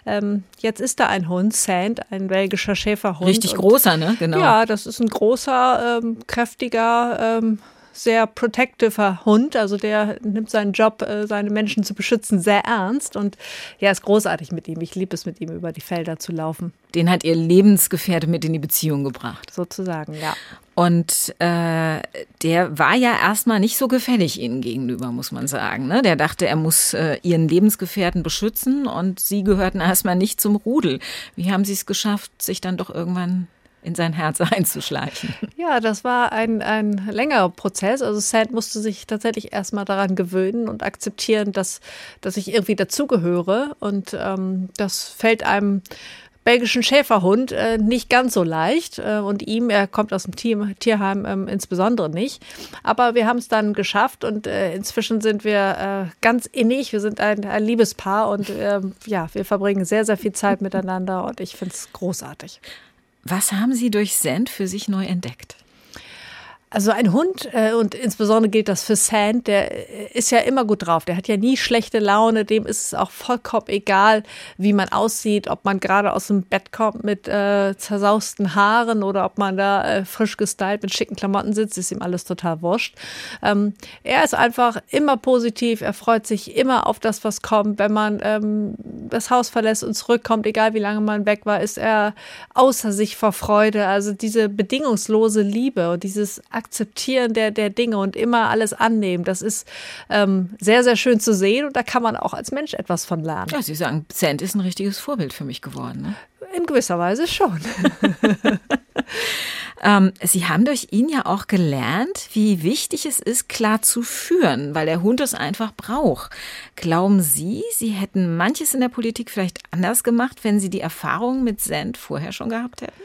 ähm, jetzt ist da ein Hund, Sand, ein belgischer Schäferhund. Richtig und, großer, ne? Genau. Ja, das ist ein großer, ähm, kräftiger, ähm, sehr protectiver Hund. Also der nimmt seinen Job, äh, seine Menschen zu beschützen, sehr ernst. Und ja, ist großartig mit ihm. Ich liebe es, mit ihm über die Felder zu laufen. Den hat ihr Lebensgefährte mit in die Beziehung gebracht. Sozusagen, ja. Und äh, der war ja erstmal nicht so gefällig ihnen gegenüber, muss man sagen. Ne? Der dachte, er muss äh, ihren Lebensgefährten beschützen und sie gehörten erstmal nicht zum Rudel. Wie haben sie es geschafft, sich dann doch irgendwann in sein Herz einzuschleichen. Ja, das war ein, ein längerer Prozess. Also Sand musste sich tatsächlich erstmal daran gewöhnen und akzeptieren, dass, dass ich irgendwie dazugehöre. Und ähm, das fällt einem belgischen Schäferhund äh, nicht ganz so leicht äh, und ihm, er kommt aus dem Tier, Tierheim ähm, insbesondere nicht. Aber wir haben es dann geschafft und äh, inzwischen sind wir äh, ganz innig. Wir sind ein, ein Liebespaar und ähm, ja, wir verbringen sehr, sehr viel Zeit miteinander und ich finde es großartig. Was haben Sie durch Sand für sich neu entdeckt? Also ein Hund, äh, und insbesondere gilt das für Sand, der äh, ist ja immer gut drauf. Der hat ja nie schlechte Laune. Dem ist es auch vollkommen egal, wie man aussieht, ob man gerade aus dem Bett kommt mit äh, zersausten Haaren oder ob man da äh, frisch gestylt mit schicken Klamotten sitzt, ist ihm alles total wurscht. Ähm, er ist einfach immer positiv. Er freut sich immer auf das, was kommt. Wenn man ähm, das Haus verlässt und zurückkommt, egal wie lange man weg war, ist er außer sich vor Freude. Also diese bedingungslose Liebe und dieses Akzeptieren der, der Dinge und immer alles annehmen. Das ist ähm, sehr, sehr schön zu sehen und da kann man auch als Mensch etwas von lernen. Ja, Sie sagen, Cent ist ein richtiges Vorbild für mich geworden. Ne? In gewisser Weise schon. ähm, Sie haben durch ihn ja auch gelernt, wie wichtig es ist, klar zu führen, weil der Hund es einfach braucht. Glauben Sie, Sie hätten manches in der Politik vielleicht anders gemacht, wenn Sie die Erfahrung mit Sand vorher schon gehabt hätten?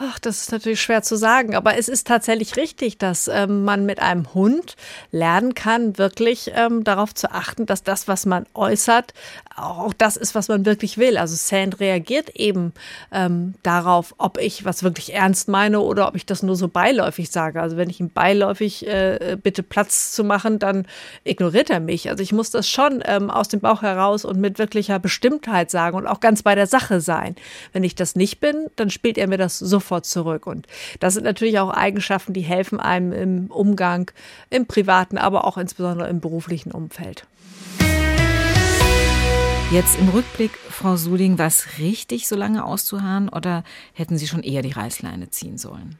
Ach, das ist natürlich schwer zu sagen, aber es ist tatsächlich richtig, dass ähm, man mit einem Hund lernen kann, wirklich ähm, darauf zu achten, dass das, was man äußert, auch das ist, was man wirklich will. Also Sand reagiert eben ähm, darauf, ob ich was wirklich ernst meine oder ob ich das nur so beiläufig sage. Also wenn ich ihm beiläufig äh, bitte Platz zu machen, dann ignoriert er mich. Also ich muss das schon ähm, aus dem Bauch heraus und mit wirklicher Bestimmtheit sagen und auch ganz bei der Sache sein. Wenn ich das nicht bin, dann spielt er mir das sofort sofort zurück. Und das sind natürlich auch Eigenschaften, die helfen einem im Umgang, im privaten, aber auch insbesondere im beruflichen Umfeld. Jetzt im Rückblick, Frau Suding, war es richtig, so lange auszuharren oder hätten Sie schon eher die Reißleine ziehen sollen?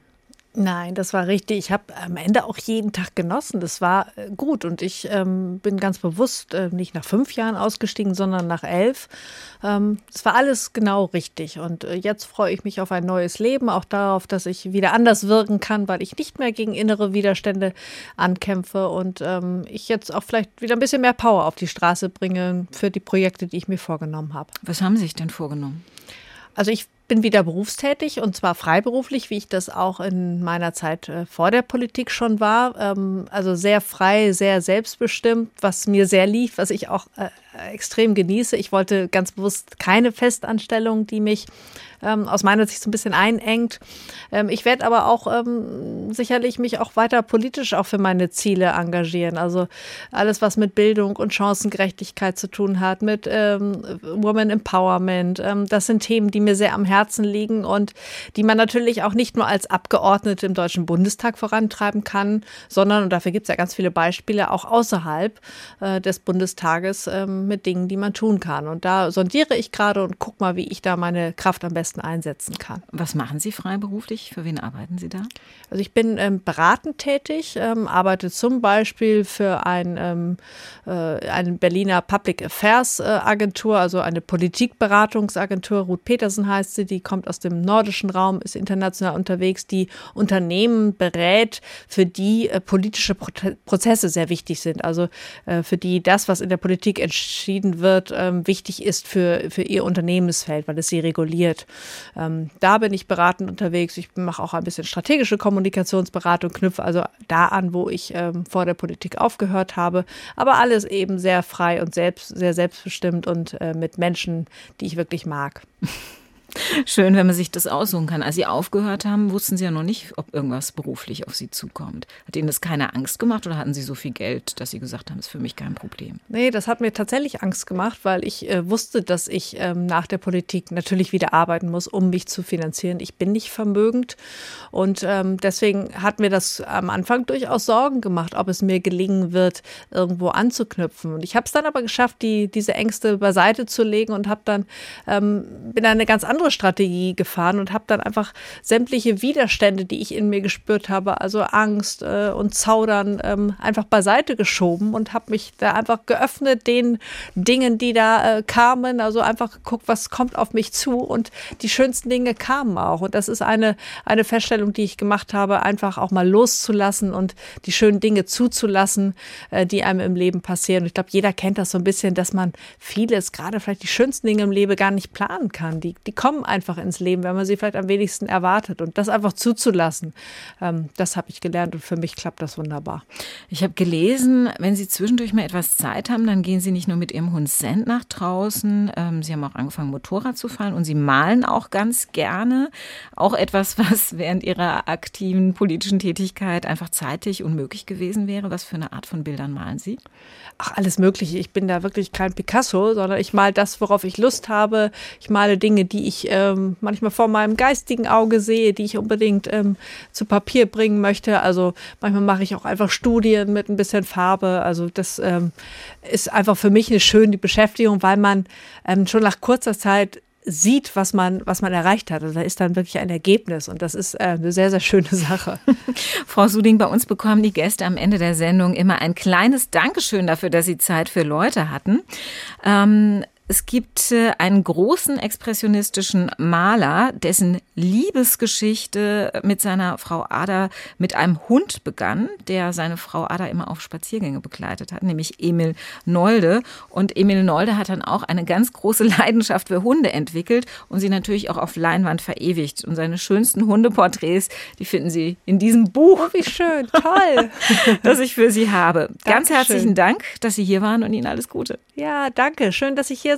Nein, das war richtig. Ich habe am Ende auch jeden Tag genossen. Das war äh, gut und ich ähm, bin ganz bewusst äh, nicht nach fünf Jahren ausgestiegen, sondern nach elf. Ähm, es war alles genau richtig und äh, jetzt freue ich mich auf ein neues Leben, auch darauf, dass ich wieder anders wirken kann, weil ich nicht mehr gegen innere Widerstände ankämpfe und ähm, ich jetzt auch vielleicht wieder ein bisschen mehr Power auf die Straße bringe für die Projekte, die ich mir vorgenommen habe. Was haben Sie sich denn vorgenommen? Also ich bin wieder berufstätig und zwar freiberuflich, wie ich das auch in meiner Zeit äh, vor der Politik schon war. Ähm, also sehr frei, sehr selbstbestimmt, was mir sehr lief, was ich auch äh, extrem genieße. Ich wollte ganz bewusst keine Festanstellung, die mich ähm, aus meiner Sicht so ein bisschen einengt. Ähm, ich werde aber auch ähm, sicherlich mich auch weiter politisch auch für meine Ziele engagieren. Also alles, was mit Bildung und Chancengerechtigkeit zu tun hat, mit ähm, Woman Empowerment. Ähm, das sind Themen, die mir sehr am Herzen liegen und die man natürlich auch nicht nur als Abgeordnete im Deutschen Bundestag vorantreiben kann, sondern, und dafür gibt es ja ganz viele Beispiele, auch außerhalb äh, des Bundestages ähm, mit Dingen, die man tun kann. Und da sondiere ich gerade und gucke mal, wie ich da meine Kraft am besten einsetzen kann. Was machen Sie freiberuflich? Für wen arbeiten Sie da? Also ich bin ähm, beratend tätig, ähm, arbeite zum Beispiel für ein, ähm, äh, eine Berliner Public Affairs äh, Agentur, also eine Politikberatungsagentur. Ruth Petersen heißt sie, die kommt aus dem nordischen Raum, ist international unterwegs, die Unternehmen berät, für die äh, politische Pro Prozesse sehr wichtig sind. Also äh, für die das, was in der Politik entschieden entschieden wird, ähm, wichtig ist für, für ihr Unternehmensfeld, weil es sie reguliert. Ähm, da bin ich beratend unterwegs. Ich mache auch ein bisschen strategische Kommunikationsberatung, knüpfe also da an, wo ich ähm, vor der Politik aufgehört habe. Aber alles eben sehr frei und selbst, sehr selbstbestimmt und äh, mit Menschen, die ich wirklich mag. Schön, wenn man sich das aussuchen kann. Als Sie aufgehört haben, wussten Sie ja noch nicht, ob irgendwas beruflich auf Sie zukommt. Hat Ihnen das keine Angst gemacht oder hatten Sie so viel Geld, dass Sie gesagt haben, ist für mich kein Problem? Nee, das hat mir tatsächlich Angst gemacht, weil ich äh, wusste, dass ich ähm, nach der Politik natürlich wieder arbeiten muss, um mich zu finanzieren. Ich bin nicht vermögend und ähm, deswegen hat mir das am Anfang durchaus Sorgen gemacht, ob es mir gelingen wird, irgendwo anzuknüpfen. Und ich habe es dann aber geschafft, die, diese Ängste beiseite zu legen und habe dann ähm, bin eine ganz andere Strategie gefahren und habe dann einfach sämtliche Widerstände, die ich in mir gespürt habe, also Angst äh, und Zaudern, ähm, einfach beiseite geschoben und habe mich da einfach geöffnet den Dingen, die da äh, kamen. Also einfach geguckt, was kommt auf mich zu und die schönsten Dinge kamen auch. Und das ist eine, eine Feststellung, die ich gemacht habe, einfach auch mal loszulassen und die schönen Dinge zuzulassen, äh, die einem im Leben passieren. Und ich glaube, jeder kennt das so ein bisschen, dass man vieles, gerade vielleicht die schönsten Dinge im Leben gar nicht planen kann. Die, die kommen einfach ins Leben, wenn man sie vielleicht am wenigsten erwartet. Und das einfach zuzulassen, ähm, das habe ich gelernt und für mich klappt das wunderbar. Ich habe gelesen, wenn Sie zwischendurch mal etwas Zeit haben, dann gehen Sie nicht nur mit Ihrem Hund Send nach draußen. Ähm, Sie haben auch angefangen, Motorrad zu fahren und Sie malen auch ganz gerne. Auch etwas, was während Ihrer aktiven politischen Tätigkeit einfach zeitig unmöglich gewesen wäre. Was für eine Art von Bildern malen Sie? Ach, alles Mögliche. Ich bin da wirklich kein Picasso, sondern ich male das, worauf ich Lust habe. Ich male Dinge, die ich ähm, manchmal vor meinem geistigen Auge sehe, die ich unbedingt ähm, zu Papier bringen möchte. Also manchmal mache ich auch einfach Studien mit ein bisschen Farbe. Also das ähm, ist einfach für mich eine schöne Beschäftigung, weil man ähm, schon nach kurzer Zeit sieht, was man, was man erreicht hat. Also da ist dann wirklich ein Ergebnis und das ist äh, eine sehr, sehr schöne Sache. Frau Suding, bei uns bekommen die Gäste am Ende der Sendung immer ein kleines Dankeschön dafür, dass sie Zeit für Leute hatten. Ähm, es gibt äh, einen großen expressionistischen Maler, dessen Liebesgeschichte mit seiner Frau Ada mit einem Hund begann, der seine Frau Ada immer auf Spaziergänge begleitet hat, nämlich Emil Nolde. Und Emil Nolde hat dann auch eine ganz große Leidenschaft für Hunde entwickelt und sie natürlich auch auf Leinwand verewigt. Und seine schönsten Hundeporträts, die finden Sie in diesem Buch. Oh, wie schön, toll, das ich für Sie habe. Ganz herzlichen Dank, dass Sie hier waren und Ihnen alles Gute. Ja, danke. Schön, dass ich hier